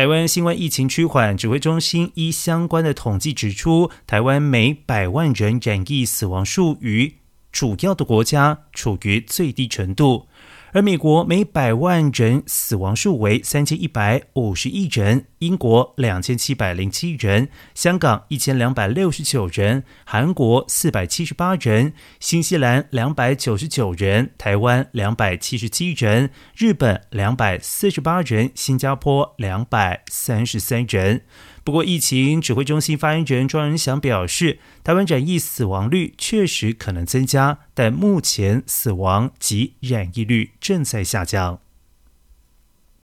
台湾新冠疫情趋缓，指挥中心依相关的统计指出，台湾每百万人染疫死亡数与主要的国家处于最低程度。而美国每百万人死亡数为三千一百五十亿人，英国两千七百零七人，香港一千两百六十九人，韩国四百七十八人，新西兰两百九十九人，台湾两百七十七人，日本两百四十八人，新加坡两百三十三人。不过，疫情指挥中心发言人庄仁祥表示，台湾染疫死亡率确实可能增加，但目前死亡及染疫率正在下降。